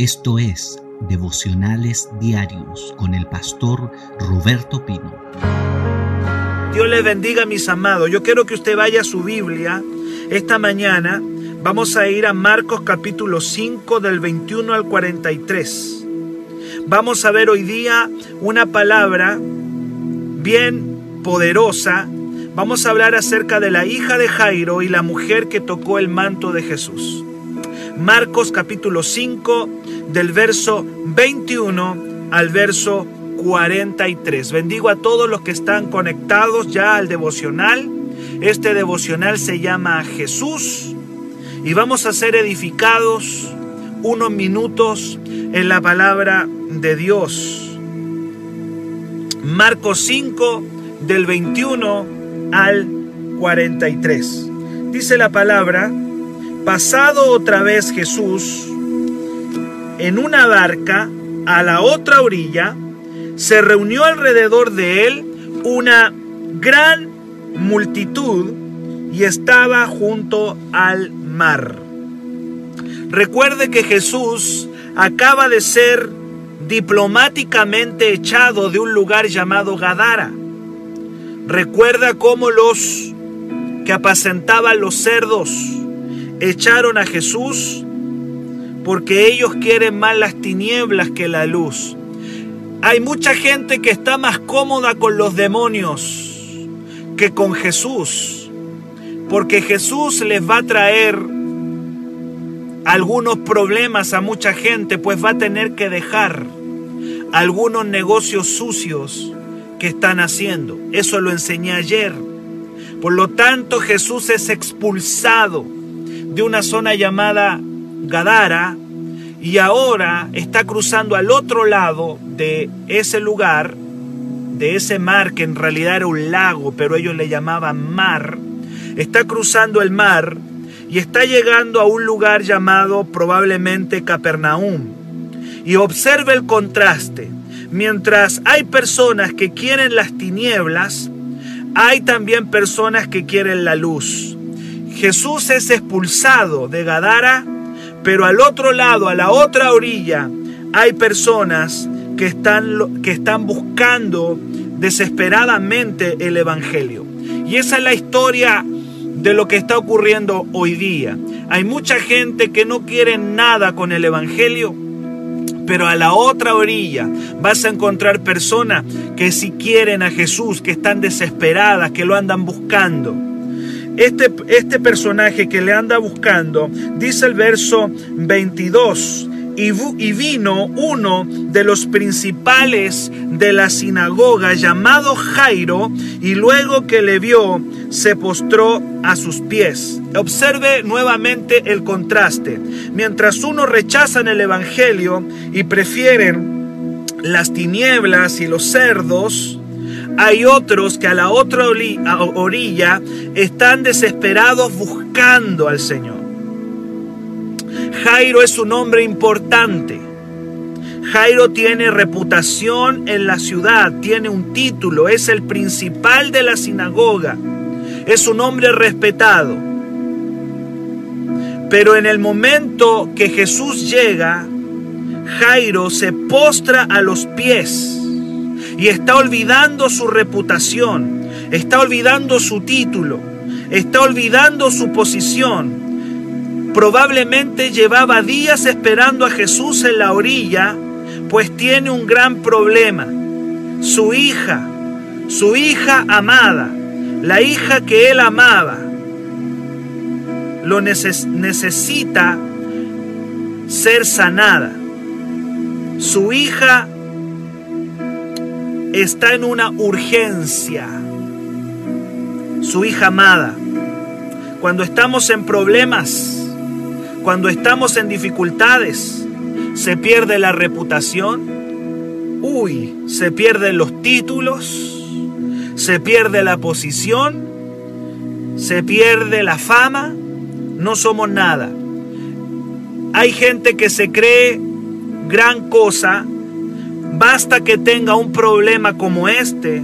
Esto es Devocionales Diarios con el pastor Roberto Pino. Dios les bendiga mis amados. Yo quiero que usted vaya a su Biblia esta mañana. Vamos a ir a Marcos capítulo 5 del 21 al 43. Vamos a ver hoy día una palabra bien poderosa. Vamos a hablar acerca de la hija de Jairo y la mujer que tocó el manto de Jesús. Marcos capítulo 5 del verso 21 al verso 43. Bendigo a todos los que están conectados ya al devocional. Este devocional se llama Jesús y vamos a ser edificados unos minutos en la palabra de Dios. Marcos 5 del 21 al 43. Dice la palabra, pasado otra vez Jesús en una barca a la otra orilla, se reunió alrededor de él una gran multitud y estaba junto al mar. Recuerde que Jesús acaba de ser diplomáticamente echado de un lugar llamado Gadara. Recuerda cómo los que apacentaban los cerdos echaron a Jesús porque ellos quieren más las tinieblas que la luz. Hay mucha gente que está más cómoda con los demonios que con Jesús, porque Jesús les va a traer algunos problemas a mucha gente, pues va a tener que dejar algunos negocios sucios que están haciendo. Eso lo enseñé ayer. Por lo tanto, Jesús es expulsado de una zona llamada Gadara y ahora está cruzando al otro lado de ese lugar, de ese mar que en realidad era un lago, pero ellos le llamaban mar. Está cruzando el mar y está llegando a un lugar llamado probablemente Capernaum. Y observe el contraste. Mientras hay personas que quieren las tinieblas, hay también personas que quieren la luz. Jesús es expulsado de Gadara, pero al otro lado, a la otra orilla, hay personas que están, que están buscando desesperadamente el Evangelio. Y esa es la historia de lo que está ocurriendo hoy día. Hay mucha gente que no quiere nada con el Evangelio, pero a la otra orilla vas a encontrar personas que si quieren a Jesús, que están desesperadas, que lo andan buscando. Este, este personaje que le anda buscando, dice el verso 22, y, vino uno de los principales de la sinagoga llamado Jairo, y luego que le vio, se postró a sus pies. Observe nuevamente el contraste. Mientras unos rechazan el Evangelio y prefieren las tinieblas y los cerdos, hay otros que a la otra orilla están desesperados buscando al Señor. Jairo es un hombre importante. Jairo tiene reputación en la ciudad, tiene un título, es el principal de la sinagoga, es un hombre respetado. Pero en el momento que Jesús llega, Jairo se postra a los pies y está olvidando su reputación, está olvidando su título, está olvidando su posición. Probablemente llevaba días esperando a Jesús en la orilla, pues tiene un gran problema. Su hija, su hija amada, la hija que él amaba, lo necesita ser sanada. Su hija está en una urgencia. Su hija amada. Cuando estamos en problemas, cuando estamos en dificultades, se pierde la reputación, uy, se pierden los títulos, se pierde la posición, se pierde la fama, no somos nada. Hay gente que se cree gran cosa Basta que tenga un problema como este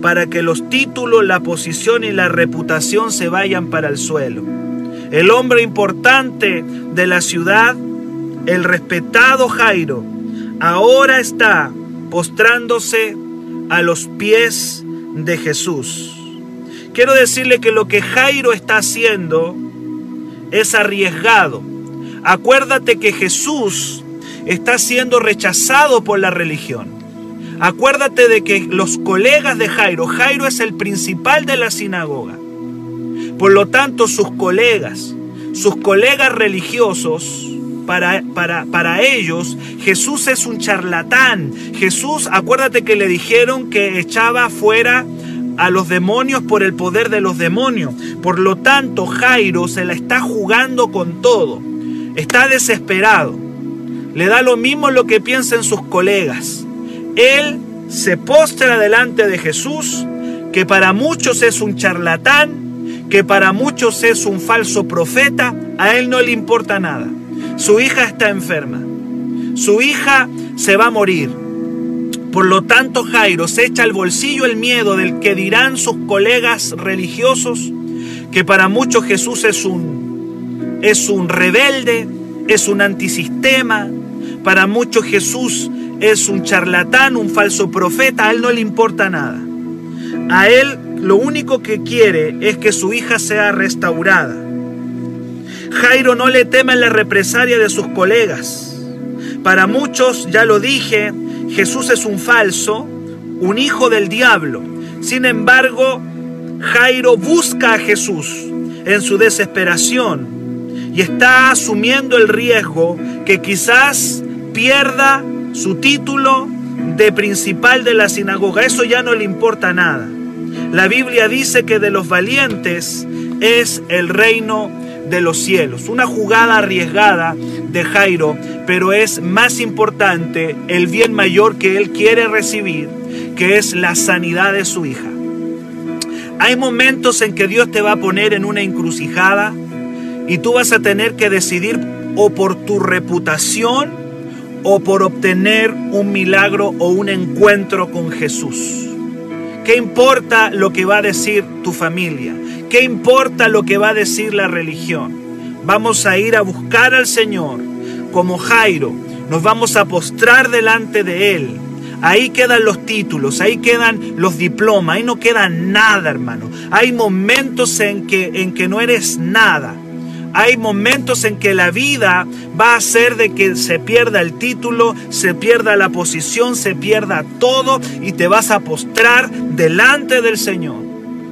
para que los títulos, la posición y la reputación se vayan para el suelo. El hombre importante de la ciudad el respetado Jairo, ahora está postrándose a los pies de Jesús. Quiero decirle que lo que Jairo está haciendo es arriesgado. Acuérdate que Jesús está siendo rechazado por la religión. Acuérdate de que los colegas de Jairo, Jairo es el principal de la sinagoga. Por lo tanto, sus colegas, sus colegas religiosos, para, para, para, ellos Jesús es un charlatán. Jesús, acuérdate que le dijeron que echaba fuera a los demonios por el poder de los demonios. Por lo tanto, Jairo se la está jugando con todo. Está desesperado. Le da lo mismo lo que piensen sus colegas. Él se postra delante de Jesús, que para muchos es un charlatán, que para muchos es un falso profeta. A él no le importa nada. Su hija está enferma. Su hija se va a morir. Por lo tanto, Jairo se echa al bolsillo el miedo del que dirán sus colegas religiosos, que para muchos Jesús es un, es un rebelde, es un antisistema, para muchos Jesús es un charlatán, un falso profeta, a él no le importa nada. A él lo único que quiere es que su hija sea restaurada. Jairo no le teme la represalia de sus colegas. Para muchos, ya lo dije, Jesús es un falso, un hijo del diablo. Sin embargo, Jairo busca a Jesús en su desesperación y está asumiendo el riesgo que quizás pierda su título de principal de la sinagoga. Eso ya no le importa nada. La Biblia dice que de los valientes es el reino de los cielos. Una jugada arriesgada de Jairo, pero es más importante el bien mayor que él quiere recibir, que es la sanidad de su hija. Hay momentos en que Dios te va a poner en una encrucijada y tú vas a tener que decidir o por tu reputación o por obtener un milagro o un encuentro con Jesús. ¿Qué importa lo que va a decir tu familia? ¿Qué importa lo que va a decir la religión? Vamos a ir a buscar al Señor como Jairo. Nos vamos a postrar delante de Él. Ahí quedan los títulos, ahí quedan los diplomas, ahí no queda nada, hermano. Hay momentos en que, en que no eres nada. Hay momentos en que la vida va a hacer de que se pierda el título, se pierda la posición, se pierda todo y te vas a postrar delante del Señor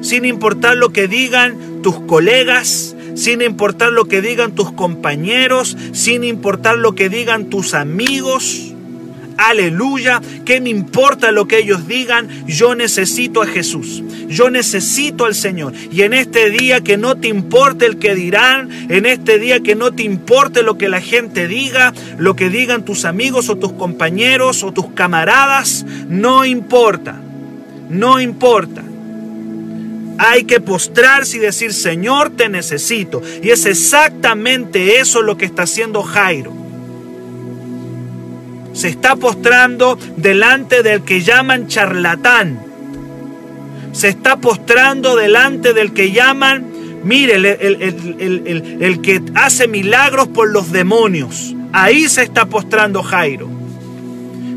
sin importar lo que digan tus colegas, sin importar lo que digan tus compañeros, sin importar lo que digan tus amigos. Aleluya, ¿qué me importa lo que ellos digan? Yo necesito a Jesús, yo necesito al Señor. Y en este día que no te importe el que dirán, en este día que no te importe lo que la gente diga, lo que digan tus amigos o tus compañeros o tus camaradas, no importa, no importa. Hay que postrarse y decir, Señor, te necesito. Y es exactamente eso lo que está haciendo Jairo. Se está postrando delante del que llaman charlatán. Se está postrando delante del que llaman, mire, el, que hace milagros por los demonios. Ahí se está postrando Jairo.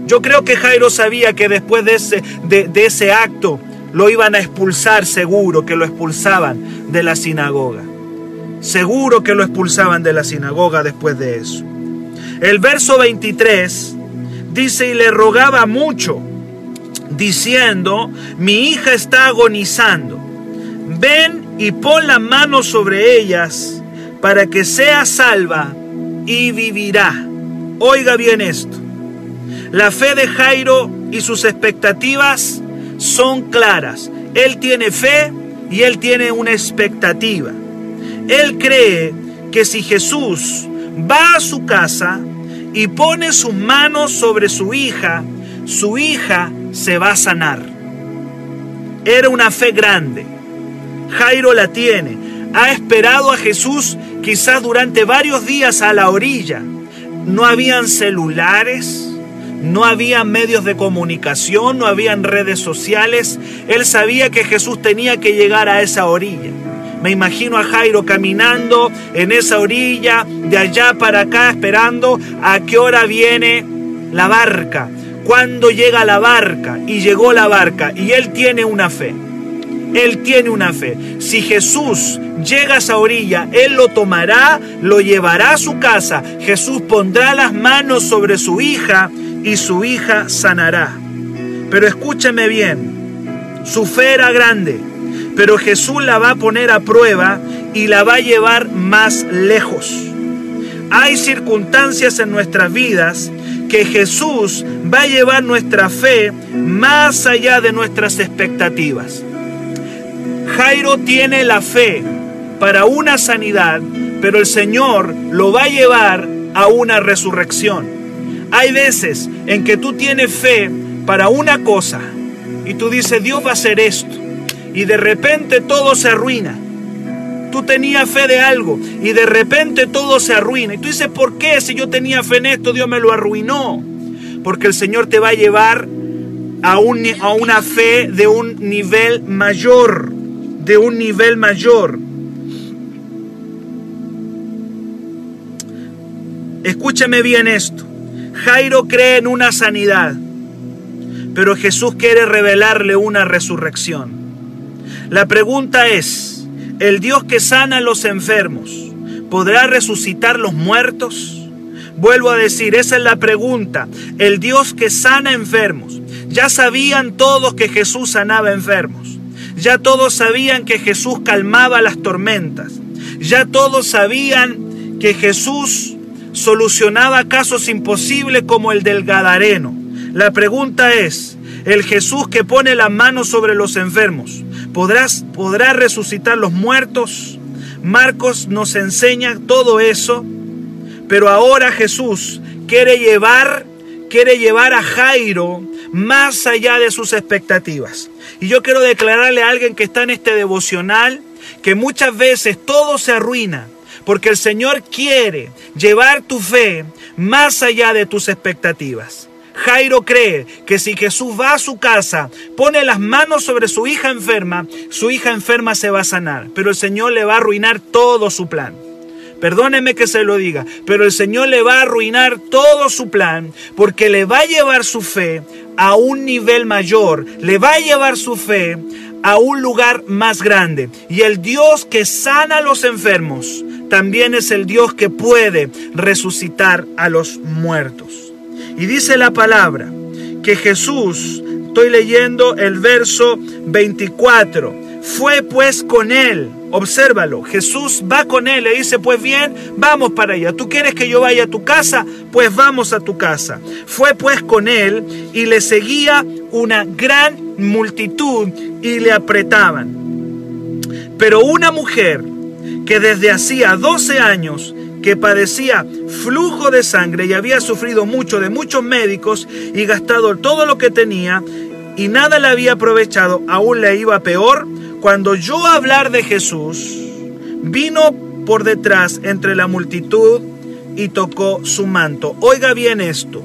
Yo creo que Jairo sabía que después de ese, de ese acto, lo iban a expulsar seguro, que lo expulsaban de la sinagoga. Seguro que lo expulsaban de la sinagoga después de eso. El verso 23 dice, y le rogaba mucho, diciendo, mi hija está agonizando, ven y pon la mano sobre ellas para que sea salva y vivirá. Oiga bien esto. La fe de Jairo y sus expectativas son claras. Él tiene fe y él tiene una expectativa. Él cree que si Jesús va a su casa y pone sus manos sobre su hija, su hija se va a sanar. Era una fe grande. Jairo la tiene. Ha esperado a Jesús quizás durante varios días a la orilla. No habían celulares, no había medios de comunicación, no habían redes sociales. Él sabía que Jesús tenía que llegar a esa orilla. Me imagino a Jairo caminando en esa orilla, de allá para acá, esperando a qué hora viene la barca. Cuando llega la barca y llegó la barca y él tiene una fe. Él tiene una fe. Si Jesús llega a esa orilla, Él lo tomará, lo llevará a su casa. Jesús pondrá las manos sobre su hija y su hija sanará. Pero escúcheme bien, su fe era grande, pero Jesús la va a poner a prueba y la va a llevar más lejos. Hay circunstancias en nuestras vidas que Jesús va a llevar nuestra fe más allá de nuestras expectativas. Jairo tiene la fe para una sanidad, pero el Señor lo va a llevar a una resurrección. Hay veces en que tú tienes fe para una cosa y tú dices, Dios va a hacer esto, y de repente todo se arruina. Tú tenías fe de algo y de repente todo se arruina. Y tú dices, ¿por qué? Si yo tenía fe en esto, Dios me lo arruinó. Porque el Señor te va a llevar a, un, a una fe de un nivel mayor de un nivel mayor. Escúchame bien esto. Jairo cree en una sanidad, pero Jesús quiere revelarle una resurrección. La pregunta es, ¿el Dios que sana a los enfermos podrá resucitar los muertos? Vuelvo a decir, esa es la pregunta. El Dios que sana enfermos. Ya sabían todos que Jesús sanaba enfermos. Ya todos sabían que Jesús calmaba las tormentas. Ya todos sabían que Jesús solucionaba casos imposibles como el del Gadareno. La pregunta es, ¿el Jesús que pone la mano sobre los enfermos ¿podrás, podrá resucitar los muertos? Marcos nos enseña todo eso, pero ahora Jesús quiere llevar, quiere llevar a Jairo más allá de sus expectativas. Y yo quiero declararle a alguien que está en este devocional que muchas veces todo se arruina porque el Señor quiere llevar tu fe más allá de tus expectativas. Jairo cree que si Jesús va a su casa, pone las manos sobre su hija enferma, su hija enferma se va a sanar, pero el Señor le va a arruinar todo su plan. Perdóneme que se lo diga, pero el Señor le va a arruinar todo su plan porque le va a llevar su fe a un nivel mayor, le va a llevar su fe a un lugar más grande. Y el Dios que sana a los enfermos también es el Dios que puede resucitar a los muertos. Y dice la palabra que Jesús, estoy leyendo el verso 24, fue pues con él. Obsérvalo, Jesús va con él, le dice, pues bien, vamos para allá. ¿Tú quieres que yo vaya a tu casa? Pues vamos a tu casa. Fue pues con él y le seguía una gran multitud y le apretaban. Pero una mujer que desde hacía 12 años que padecía flujo de sangre y había sufrido mucho de muchos médicos y gastado todo lo que tenía y nada le había aprovechado, aún le iba peor cuando yo hablar de Jesús, vino por detrás entre la multitud y tocó su manto. Oiga bien esto.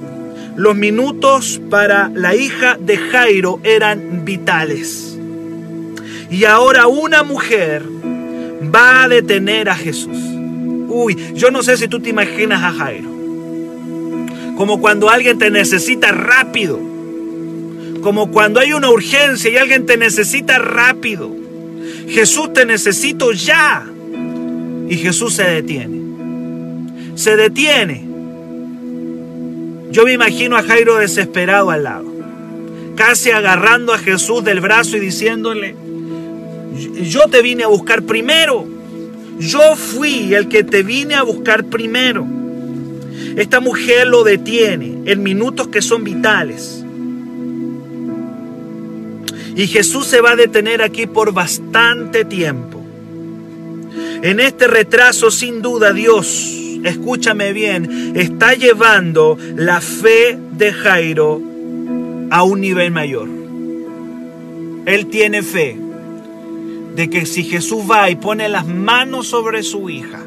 Los minutos para la hija de Jairo eran vitales. Y ahora una mujer va a detener a Jesús. Uy, yo no sé si tú te imaginas a Jairo. Como cuando alguien te necesita rápido. Como cuando hay una urgencia y alguien te necesita rápido. Jesús te necesito ya. Y Jesús se detiene. Se detiene. Yo me imagino a Jairo desesperado al lado, casi agarrando a Jesús del brazo y diciéndole, yo te vine a buscar primero. Yo fui el que te vine a buscar primero. Esta mujer lo detiene en minutos que son vitales. Y Jesús se va a detener aquí por bastante tiempo. En este retraso, sin duda, Dios, escúchame bien, está llevando la fe de Jairo a un nivel mayor. Él tiene fe de que si Jesús va y pone las manos sobre su hija,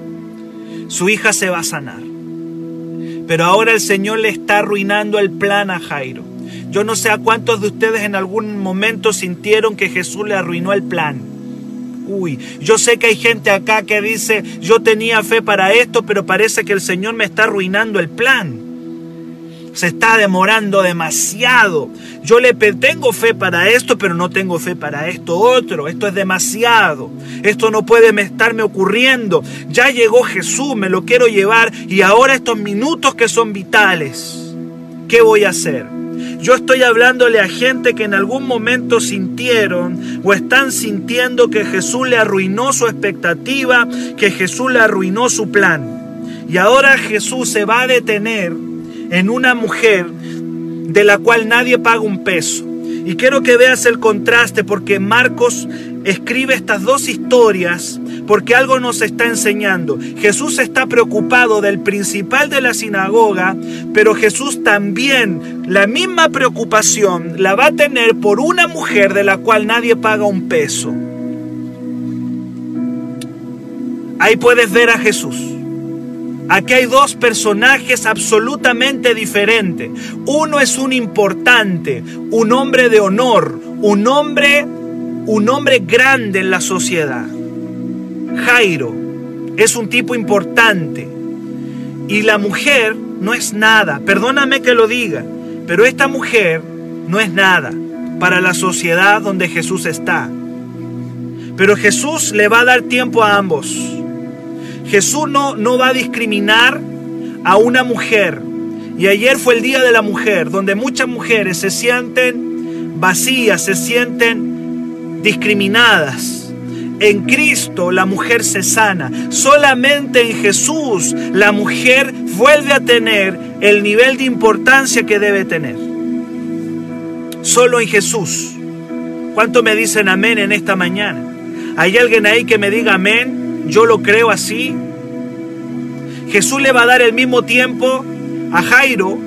su hija se va a sanar. Pero ahora el Señor le está arruinando el plan a Jairo. Yo no sé a cuántos de ustedes en algún momento sintieron que Jesús le arruinó el plan. Uy, yo sé que hay gente acá que dice, yo tenía fe para esto, pero parece que el Señor me está arruinando el plan. Se está demorando demasiado. Yo le tengo fe para esto, pero no tengo fe para esto otro. Esto es demasiado. Esto no puede estarme ocurriendo. Ya llegó Jesús, me lo quiero llevar y ahora estos minutos que son vitales, ¿qué voy a hacer? Yo estoy hablándole a gente que en algún momento sintieron o están sintiendo que Jesús le arruinó su expectativa, que Jesús le arruinó su plan. Y ahora Jesús se va a detener en una mujer de la cual nadie paga un peso. Y quiero que veas el contraste porque Marcos escribe estas dos historias porque algo nos está enseñando. Jesús está preocupado del principal de la sinagoga, pero Jesús también la misma preocupación la va a tener por una mujer de la cual nadie paga un peso. Ahí puedes ver a Jesús. Aquí hay dos personajes absolutamente diferentes. Uno es un importante, un hombre de honor, un hombre, un hombre grande en la sociedad. Jairo es un tipo importante y la mujer no es nada. Perdóname que lo diga, pero esta mujer no es nada para la sociedad donde Jesús está. Pero Jesús le va a dar tiempo a ambos. Jesús no, no va a discriminar a una mujer. Y ayer fue el Día de la Mujer, donde muchas mujeres se sienten vacías, se sienten discriminadas. En Cristo la mujer se sana. Solamente en Jesús la mujer vuelve a tener el nivel de importancia que debe tener. Solo en Jesús. ¿Cuánto me dicen amén en esta mañana? ¿Hay alguien ahí que me diga amén? Yo lo creo así. Jesús le va a dar el mismo tiempo a Jairo,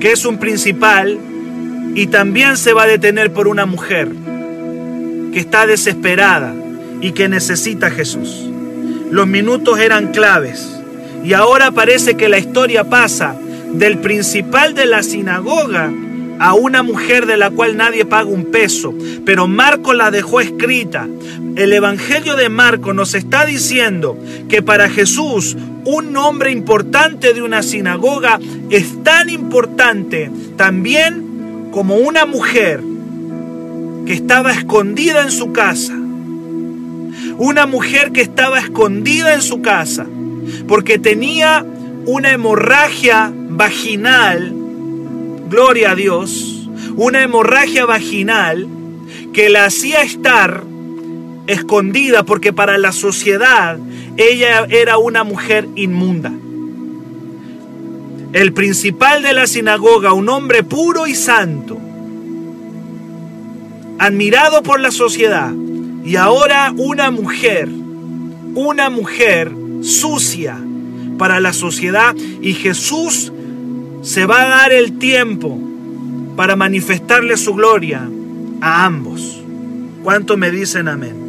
que es un principal, y también se va a detener por una mujer que está desesperada y que necesita a Jesús. Los minutos eran claves y ahora parece que la historia pasa del principal de la sinagoga a una mujer de la cual nadie paga un peso, pero Marco la dejó escrita. El Evangelio de Marco nos está diciendo que para Jesús un hombre importante de una sinagoga es tan importante también como una mujer que estaba escondida en su casa. Una mujer que estaba escondida en su casa porque tenía una hemorragia vaginal, gloria a Dios, una hemorragia vaginal que la hacía estar escondida porque para la sociedad ella era una mujer inmunda. El principal de la sinagoga, un hombre puro y santo, admirado por la sociedad, y ahora una mujer, una mujer sucia para la sociedad, y Jesús se va a dar el tiempo para manifestarle su gloria a ambos. ¿Cuánto me dicen amén?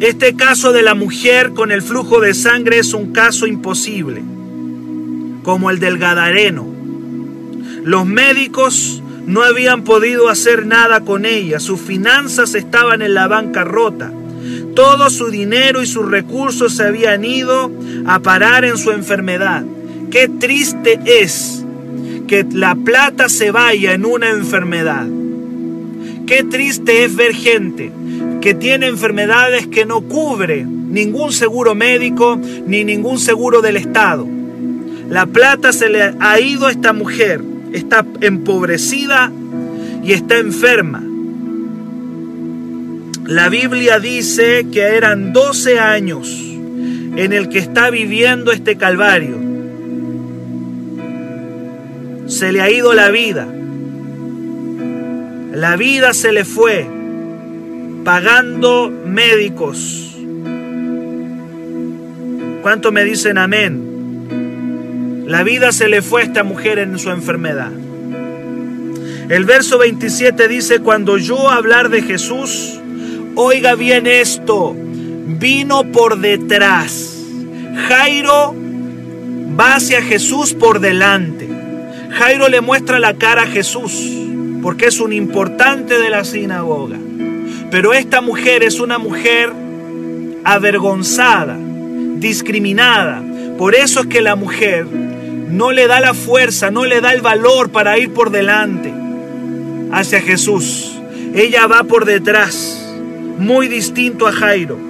Este caso de la mujer con el flujo de sangre es un caso imposible, como el del Gadareno. Los médicos no habían podido hacer nada con ella, sus finanzas estaban en la bancarrota, todo su dinero y sus recursos se habían ido a parar en su enfermedad. Qué triste es que la plata se vaya en una enfermedad. Qué triste es ver gente que tiene enfermedades que no cubre ningún seguro médico ni ningún seguro del Estado. La plata se le ha ido a esta mujer, está empobrecida y está enferma. La Biblia dice que eran 12 años en el que está viviendo este calvario. Se le ha ido la vida. La vida se le fue pagando médicos. ¿Cuánto me dicen amén? La vida se le fue a esta mujer en su enfermedad. El verso 27 dice, cuando yo hablar de Jesús, oiga bien esto, vino por detrás. Jairo va hacia Jesús por delante. Jairo le muestra la cara a Jesús porque es un importante de la sinagoga. Pero esta mujer es una mujer avergonzada, discriminada. Por eso es que la mujer no le da la fuerza, no le da el valor para ir por delante hacia Jesús. Ella va por detrás, muy distinto a Jairo.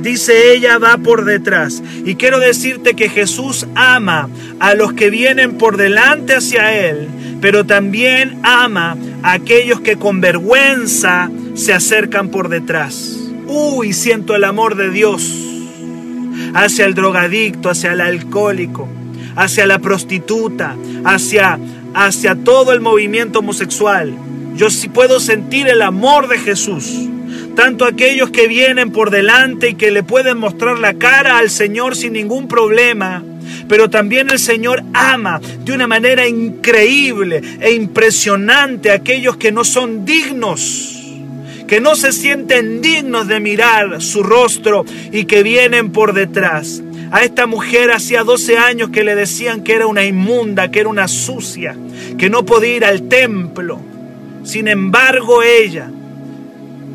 Dice ella va por detrás. Y quiero decirte que Jesús ama a los que vienen por delante hacia Él, pero también ama a aquellos que con vergüenza se acercan por detrás. Uy, siento el amor de Dios hacia el drogadicto, hacia el alcohólico, hacia la prostituta, hacia, hacia todo el movimiento homosexual. Yo sí puedo sentir el amor de Jesús. Tanto aquellos que vienen por delante y que le pueden mostrar la cara al Señor sin ningún problema. Pero también el Señor ama de una manera increíble e impresionante a aquellos que no son dignos que no se sienten dignos de mirar su rostro y que vienen por detrás. A esta mujer hacía 12 años que le decían que era una inmunda, que era una sucia, que no podía ir al templo. Sin embargo, ella,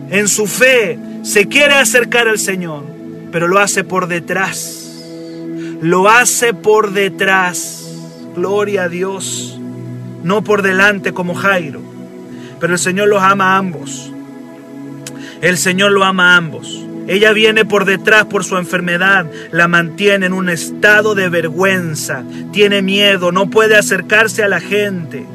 en su fe, se quiere acercar al Señor, pero lo hace por detrás. Lo hace por detrás. Gloria a Dios. No por delante como Jairo. Pero el Señor los ama a ambos. El Señor lo ama a ambos. Ella viene por detrás por su enfermedad, la mantiene en un estado de vergüenza, tiene miedo, no puede acercarse a la gente.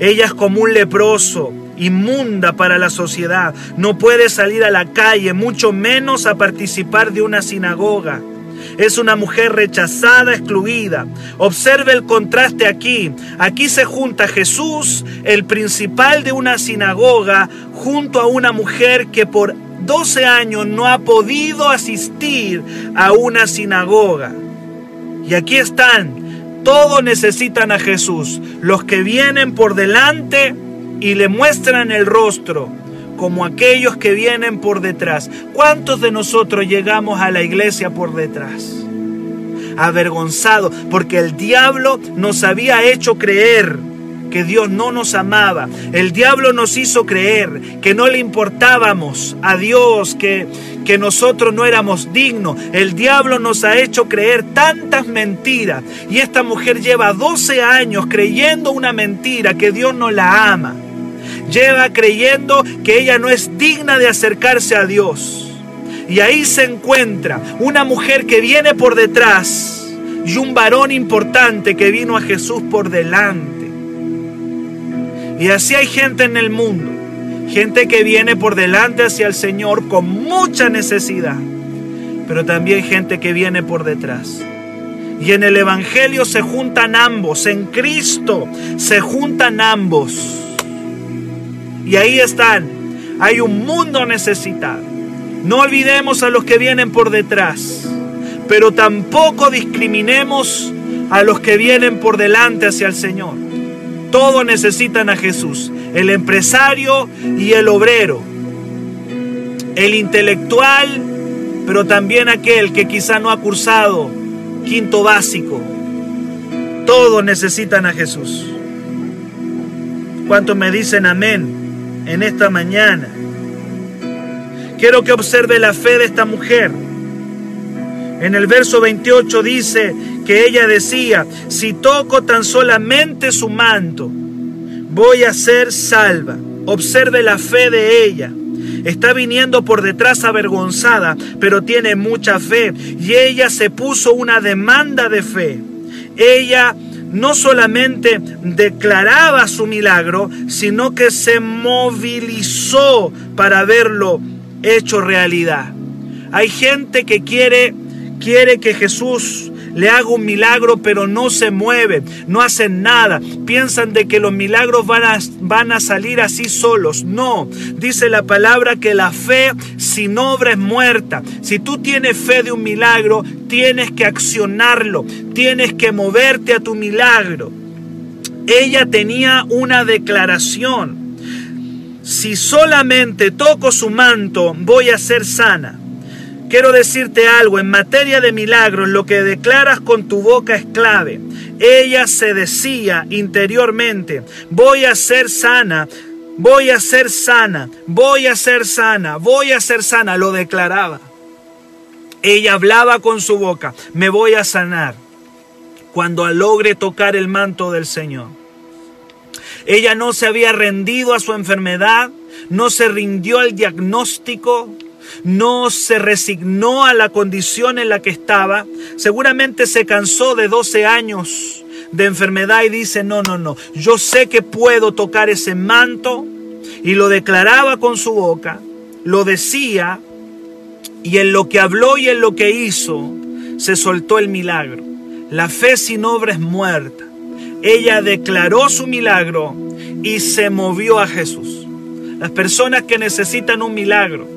Ella es como un leproso, inmunda para la sociedad, no puede salir a la calle, mucho menos a participar de una sinagoga. Es una mujer rechazada, excluida. Observe el contraste aquí. Aquí se junta Jesús, el principal de una sinagoga, junto a una mujer que por 12 años no ha podido asistir a una sinagoga. Y aquí están. Todos necesitan a Jesús. Los que vienen por delante y le muestran el rostro como aquellos que vienen por detrás. ¿Cuántos de nosotros llegamos a la iglesia por detrás? Avergonzado porque el diablo nos había hecho creer que Dios no nos amaba. El diablo nos hizo creer que no le importábamos a Dios, que, que nosotros no éramos dignos. El diablo nos ha hecho creer tantas mentiras. Y esta mujer lleva 12 años creyendo una mentira, que Dios no la ama lleva creyendo que ella no es digna de acercarse a Dios. Y ahí se encuentra una mujer que viene por detrás y un varón importante que vino a Jesús por delante. Y así hay gente en el mundo, gente que viene por delante hacia el Señor con mucha necesidad, pero también gente que viene por detrás. Y en el Evangelio se juntan ambos, en Cristo se juntan ambos. Y ahí están. Hay un mundo necesitado. No olvidemos a los que vienen por detrás, pero tampoco discriminemos a los que vienen por delante hacia el Señor. Todos necesitan a Jesús, el empresario y el obrero, el intelectual, pero también aquel que quizá no ha cursado quinto básico. Todos necesitan a Jesús. ¿Cuántos me dicen amén? En esta mañana. Quiero que observe la fe de esta mujer. En el verso 28 dice que ella decía, si toco tan solamente su manto, voy a ser salva. Observe la fe de ella. Está viniendo por detrás avergonzada, pero tiene mucha fe. Y ella se puso una demanda de fe. Ella no solamente declaraba su milagro, sino que se movilizó para verlo hecho realidad. Hay gente que quiere, quiere que Jesús le haga un milagro, pero no se mueve, no hacen nada. Piensan de que los milagros van a, van a salir así solos. No, dice la palabra que la fe sin obra es muerta. Si tú tienes fe de un milagro, tienes que accionarlo, tienes que moverte a tu milagro. Ella tenía una declaración. Si solamente toco su manto, voy a ser sana. Quiero decirte algo, en materia de milagros, lo que declaras con tu boca es clave. Ella se decía interiormente, voy a ser sana voy a ser sana, voy a ser sana, voy a ser sana, lo declaraba. Ella hablaba con su boca, me voy a sanar cuando logre tocar el manto del Señor. Ella no se había rendido a su enfermedad, no se rindió al diagnóstico, no se resignó a la condición en la que estaba. Seguramente se cansó de 12 años de enfermedad y dice, no, no, no, yo sé que puedo tocar ese manto y lo declaraba con su boca, lo decía y en lo que habló y en lo que hizo se soltó el milagro. La fe sin obra es muerta. Ella declaró su milagro y se movió a Jesús. Las personas que necesitan un milagro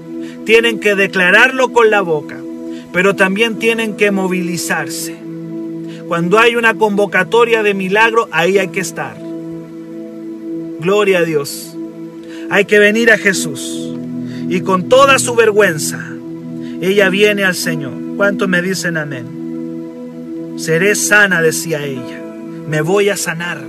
tienen que declararlo con la boca, pero también tienen que movilizarse. Cuando hay una convocatoria de milagro, ahí hay que estar. Gloria a Dios. Hay que venir a Jesús. Y con toda su vergüenza, ella viene al Señor. ¿Cuántos me dicen amén? Seré sana, decía ella. Me voy a sanar.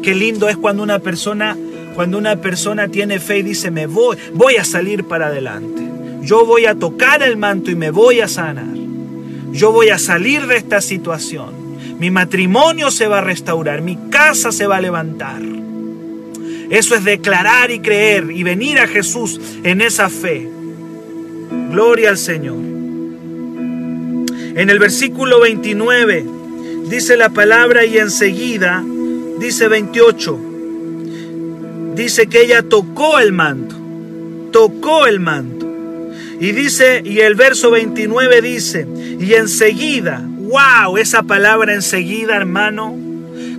Qué lindo es cuando una persona, cuando una persona tiene fe y dice, me voy, voy a salir para adelante. Yo voy a tocar el manto y me voy a sanar. Yo voy a salir de esta situación. Mi matrimonio se va a restaurar, mi casa se va a levantar. Eso es declarar y creer y venir a Jesús en esa fe. Gloria al Señor. En el versículo 29 dice la palabra y enseguida dice 28. Dice que ella tocó el manto. Tocó el manto. Y dice, y el verso 29 dice, y enseguida, wow, esa palabra enseguida, hermano,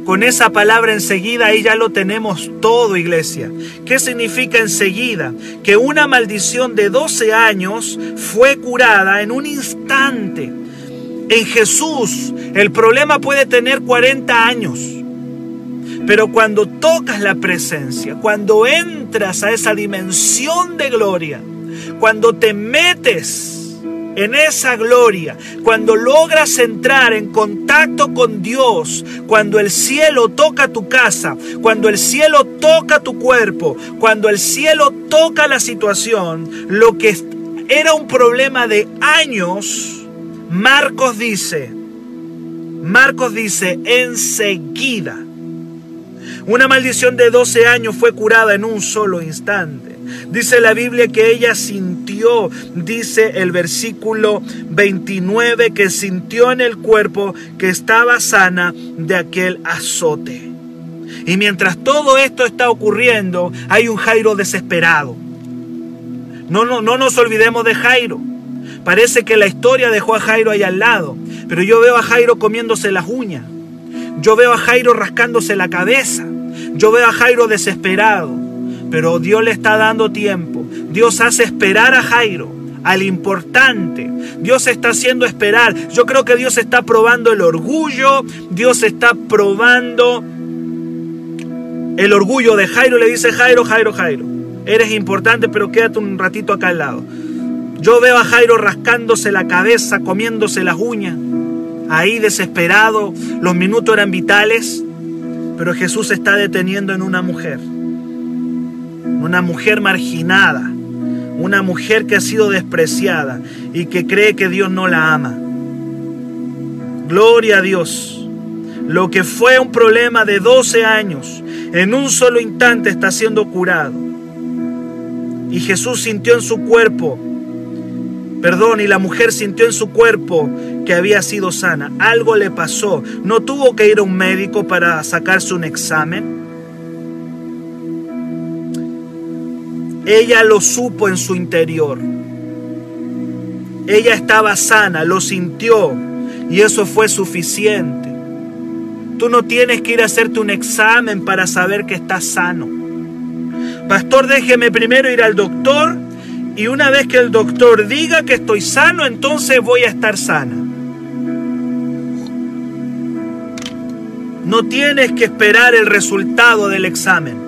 con esa palabra enseguida ahí ya lo tenemos todo, iglesia. ¿Qué significa enseguida? Que una maldición de 12 años fue curada en un instante. En Jesús el problema puede tener 40 años. Pero cuando tocas la presencia, cuando entras a esa dimensión de gloria, cuando te metes en esa gloria, cuando logras entrar en contacto con Dios, cuando el cielo toca tu casa, cuando el cielo toca tu cuerpo, cuando el cielo toca la situación, lo que era un problema de años, Marcos dice, Marcos dice, enseguida, una maldición de 12 años fue curada en un solo instante. Dice la Biblia que ella sintió, dice el versículo 29, que sintió en el cuerpo que estaba sana de aquel azote. Y mientras todo esto está ocurriendo, hay un Jairo desesperado. No, no, no nos olvidemos de Jairo. Parece que la historia dejó a Jairo ahí al lado, pero yo veo a Jairo comiéndose las uñas. Yo veo a Jairo rascándose la cabeza. Yo veo a Jairo desesperado pero Dios le está dando tiempo. Dios hace esperar a Jairo, al importante. Dios está haciendo esperar. Yo creo que Dios está probando el orgullo, Dios está probando el orgullo de Jairo. Le dice Jairo, Jairo, Jairo, eres importante, pero quédate un ratito acá al lado. Yo veo a Jairo rascándose la cabeza, comiéndose las uñas, ahí desesperado, los minutos eran vitales, pero Jesús está deteniendo en una mujer una mujer marginada, una mujer que ha sido despreciada y que cree que Dios no la ama. Gloria a Dios. Lo que fue un problema de 12 años, en un solo instante está siendo curado. Y Jesús sintió en su cuerpo, perdón, y la mujer sintió en su cuerpo que había sido sana. Algo le pasó. No tuvo que ir a un médico para sacarse un examen. Ella lo supo en su interior. Ella estaba sana, lo sintió y eso fue suficiente. Tú no tienes que ir a hacerte un examen para saber que estás sano. Pastor, déjeme primero ir al doctor y una vez que el doctor diga que estoy sano, entonces voy a estar sana. No tienes que esperar el resultado del examen.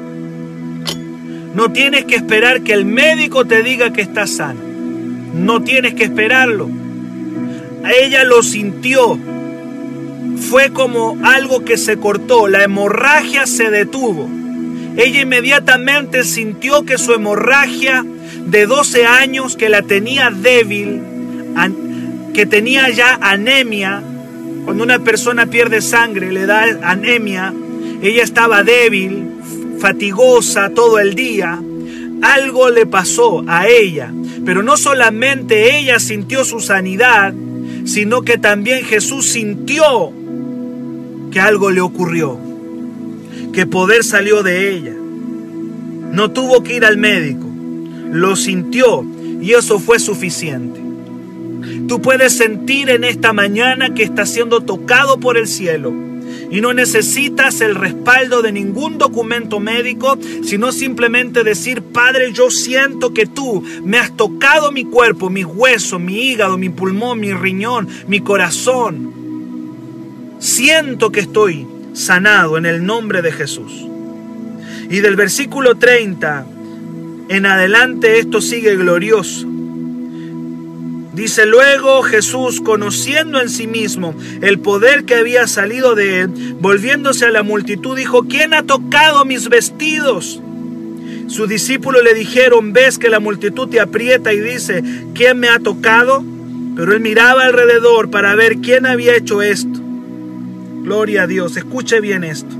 No tienes que esperar que el médico te diga que estás sano. No tienes que esperarlo. Ella lo sintió. Fue como algo que se cortó. La hemorragia se detuvo. ella inmediatamente sintió que su hemorragia de 12 años, que la tenía débil, que tenía ya anemia, cuando una persona pierde sangre, le da anemia, ella estaba débil, fatigosa todo el día. Algo le pasó a ella, pero no solamente ella sintió su sanidad, sino que también Jesús sintió que algo le ocurrió, que poder salió de ella. No tuvo que ir al médico, lo sintió y eso fue suficiente. Tú puedes sentir en esta mañana que está siendo tocado por el cielo y no necesitas el respaldo de ningún documento médico, sino simplemente decir, Padre, yo siento que tú me has tocado mi cuerpo, mis huesos, mi hígado, mi pulmón, mi riñón, mi corazón. Siento que estoy sanado en el nombre de Jesús. Y del versículo 30 en adelante esto sigue glorioso. Dice luego Jesús, conociendo en sí mismo el poder que había salido de él, volviéndose a la multitud, dijo, ¿quién ha tocado mis vestidos? Sus discípulos le dijeron, ves que la multitud te aprieta y dice, ¿quién me ha tocado? Pero él miraba alrededor para ver quién había hecho esto. Gloria a Dios, escuche bien esto.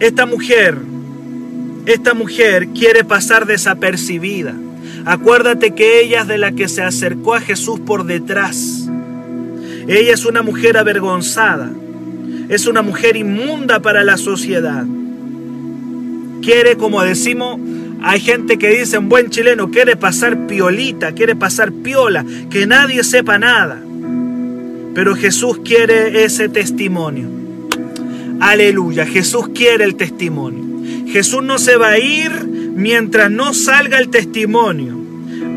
Esta mujer, esta mujer quiere pasar desapercibida. Acuérdate que ella es de la que se acercó a Jesús por detrás. Ella es una mujer avergonzada. Es una mujer inmunda para la sociedad. Quiere, como decimos, hay gente que dice en buen chileno, quiere pasar piolita, quiere pasar piola, que nadie sepa nada. Pero Jesús quiere ese testimonio. Aleluya, Jesús quiere el testimonio. Jesús no se va a ir mientras no salga el testimonio.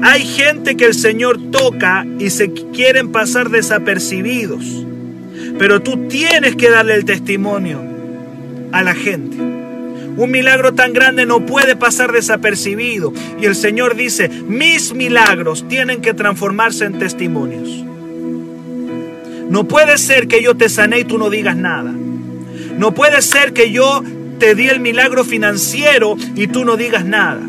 Hay gente que el Señor toca y se quieren pasar desapercibidos. Pero tú tienes que darle el testimonio a la gente. Un milagro tan grande no puede pasar desapercibido. Y el Señor dice, mis milagros tienen que transformarse en testimonios. No puede ser que yo te sané y tú no digas nada. No puede ser que yo te di el milagro financiero y tú no digas nada.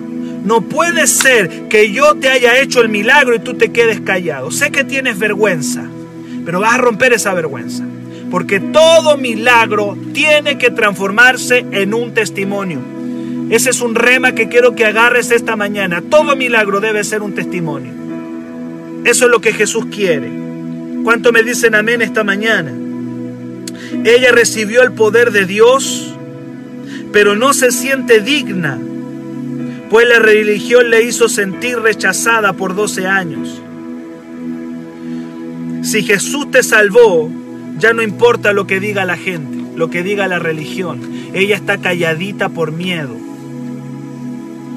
No puede ser que yo te haya hecho el milagro y tú te quedes callado. Sé que tienes vergüenza, pero vas a romper esa vergüenza. Porque todo milagro tiene que transformarse en un testimonio. Ese es un rema que quiero que agarres esta mañana. Todo milagro debe ser un testimonio. Eso es lo que Jesús quiere. ¿Cuánto me dicen amén esta mañana? Ella recibió el poder de Dios pero no se siente digna, pues la religión le hizo sentir rechazada por 12 años. Si Jesús te salvó, ya no importa lo que diga la gente, lo que diga la religión. Ella está calladita por miedo.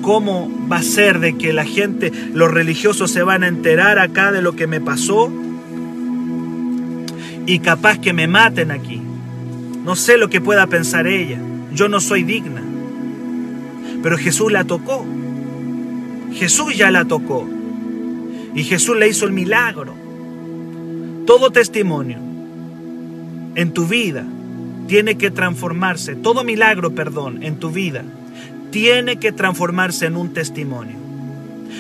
¿Cómo va a ser de que la gente, los religiosos se van a enterar acá de lo que me pasó? Y capaz que me maten aquí. No sé lo que pueda pensar ella yo no soy digna. Pero Jesús la tocó. Jesús ya la tocó. Y Jesús le hizo el milagro. Todo testimonio en tu vida tiene que transformarse, todo milagro, perdón, en tu vida tiene que transformarse en un testimonio.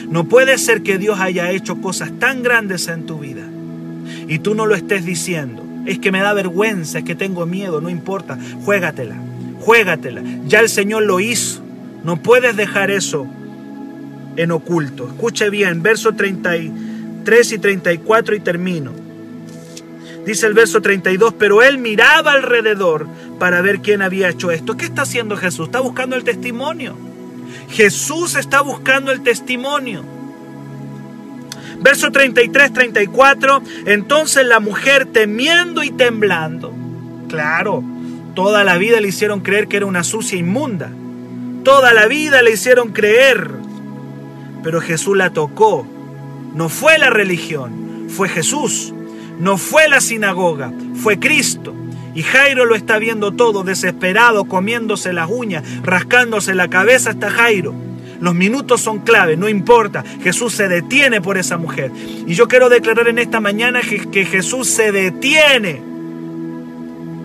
No puede ser que Dios haya hecho cosas tan grandes en tu vida y tú no lo estés diciendo. Es que me da vergüenza, es que tengo miedo, no importa, juégatela juégatela. Ya el Señor lo hizo. No puedes dejar eso en oculto. Escuche bien, verso 33 y 34 y termino. Dice el verso 32, pero él miraba alrededor para ver quién había hecho esto. ¿Qué está haciendo Jesús? Está buscando el testimonio. Jesús está buscando el testimonio. Verso 33, 34, entonces la mujer temiendo y temblando. Claro, Toda la vida le hicieron creer que era una sucia inmunda. Toda la vida le hicieron creer. Pero Jesús la tocó. No fue la religión, fue Jesús. No fue la sinagoga, fue Cristo. Y Jairo lo está viendo todo, desesperado, comiéndose las uñas, rascándose la cabeza hasta Jairo. Los minutos son clave, no importa. Jesús se detiene por esa mujer. Y yo quiero declarar en esta mañana que, que Jesús se detiene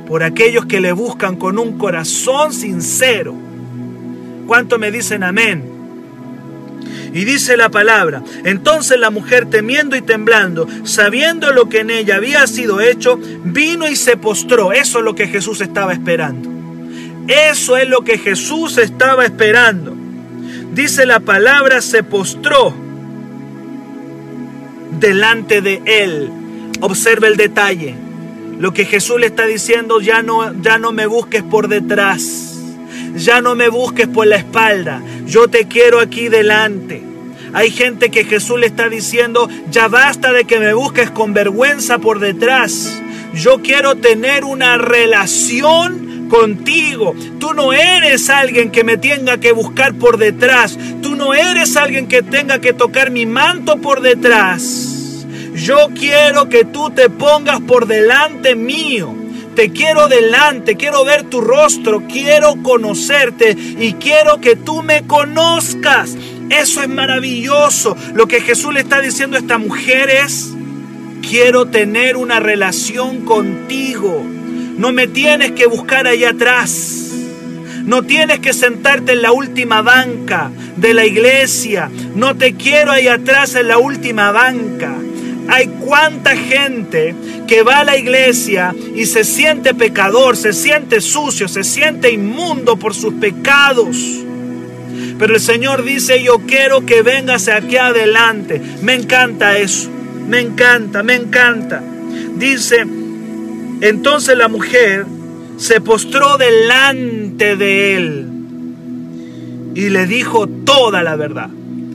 por aquellos que le buscan con un corazón sincero. ¿Cuánto me dicen amén? Y dice la palabra, entonces la mujer temiendo y temblando, sabiendo lo que en ella había sido hecho, vino y se postró. Eso es lo que Jesús estaba esperando. Eso es lo que Jesús estaba esperando. Dice la palabra, se postró delante de él. Observe el detalle. Lo que Jesús le está diciendo, ya no, ya no me busques por detrás. Ya no me busques por la espalda. Yo te quiero aquí delante. Hay gente que Jesús le está diciendo, ya basta de que me busques con vergüenza por detrás. Yo quiero tener una relación contigo. Tú no eres alguien que me tenga que buscar por detrás. Tú no eres alguien que tenga que tocar mi manto por detrás. Yo quiero que tú te pongas por delante mío. Te quiero delante, quiero ver tu rostro, quiero conocerte y quiero que tú me conozcas. Eso es maravilloso. Lo que Jesús le está diciendo a esta mujer es, quiero tener una relación contigo. No me tienes que buscar allá atrás. No tienes que sentarte en la última banca de la iglesia. No te quiero ahí atrás en la última banca. Hay cuánta gente que va a la iglesia y se siente pecador, se siente sucio, se siente inmundo por sus pecados. Pero el Señor dice, yo quiero que vengas aquí adelante. Me encanta eso. Me encanta, me encanta. Dice, entonces la mujer se postró delante de él y le dijo toda la verdad.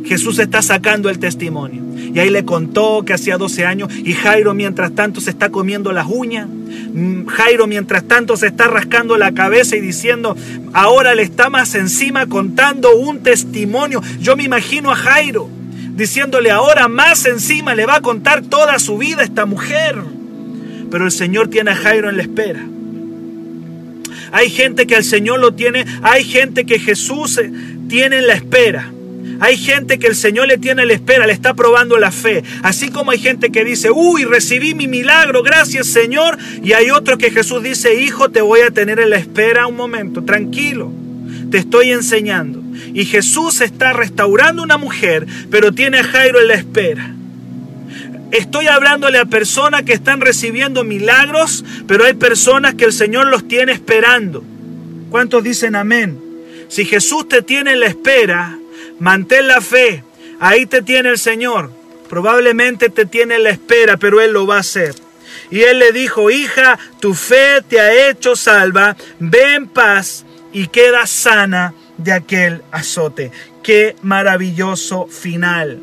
Jesús está sacando el testimonio. Y ahí le contó que hacía 12 años y Jairo mientras tanto se está comiendo las uñas. Mm, Jairo mientras tanto se está rascando la cabeza y diciendo, ahora le está más encima contando un testimonio. Yo me imagino a Jairo diciéndole, ahora más encima le va a contar toda su vida esta mujer. Pero el Señor tiene a Jairo en la espera. Hay gente que el Señor lo tiene, hay gente que Jesús tiene en la espera. Hay gente que el Señor le tiene la espera, le está probando la fe. Así como hay gente que dice, uy, recibí mi milagro, gracias Señor. Y hay otro que Jesús dice, hijo, te voy a tener en la espera un momento, tranquilo, te estoy enseñando. Y Jesús está restaurando una mujer, pero tiene a Jairo en la espera. Estoy hablándole a personas que están recibiendo milagros, pero hay personas que el Señor los tiene esperando. ¿Cuántos dicen amén? Si Jesús te tiene en la espera, Mantén la fe. Ahí te tiene el Señor. Probablemente te tiene la espera, pero Él lo va a hacer. Y Él le dijo, hija, tu fe te ha hecho salva. Ve en paz y queda sana de aquel azote. Qué maravilloso final.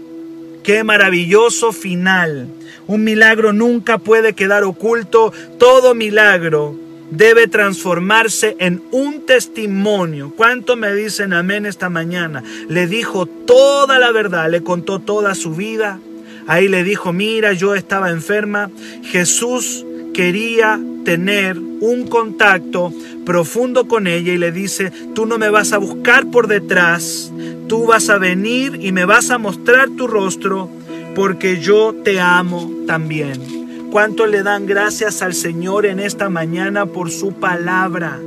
Qué maravilloso final. Un milagro nunca puede quedar oculto. Todo milagro debe transformarse en un testimonio. ¿Cuánto me dicen amén esta mañana? Le dijo toda la verdad, le contó toda su vida. Ahí le dijo, mira, yo estaba enferma. Jesús quería tener un contacto profundo con ella y le dice, tú no me vas a buscar por detrás, tú vas a venir y me vas a mostrar tu rostro porque yo te amo también. ¿Cuánto le dan gracias al Señor en esta mañana por su palabra?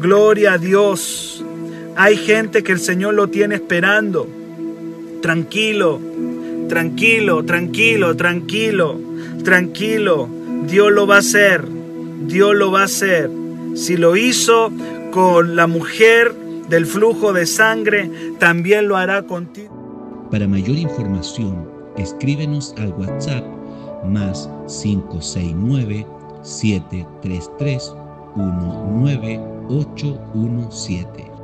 Gloria a Dios. Hay gente que el Señor lo tiene esperando. Tranquilo, tranquilo, tranquilo, tranquilo, tranquilo. Dios lo va a hacer. Dios lo va a hacer. Si lo hizo con la mujer del flujo de sangre, también lo hará contigo. Para mayor información, escríbenos al WhatsApp más 569 733 19817.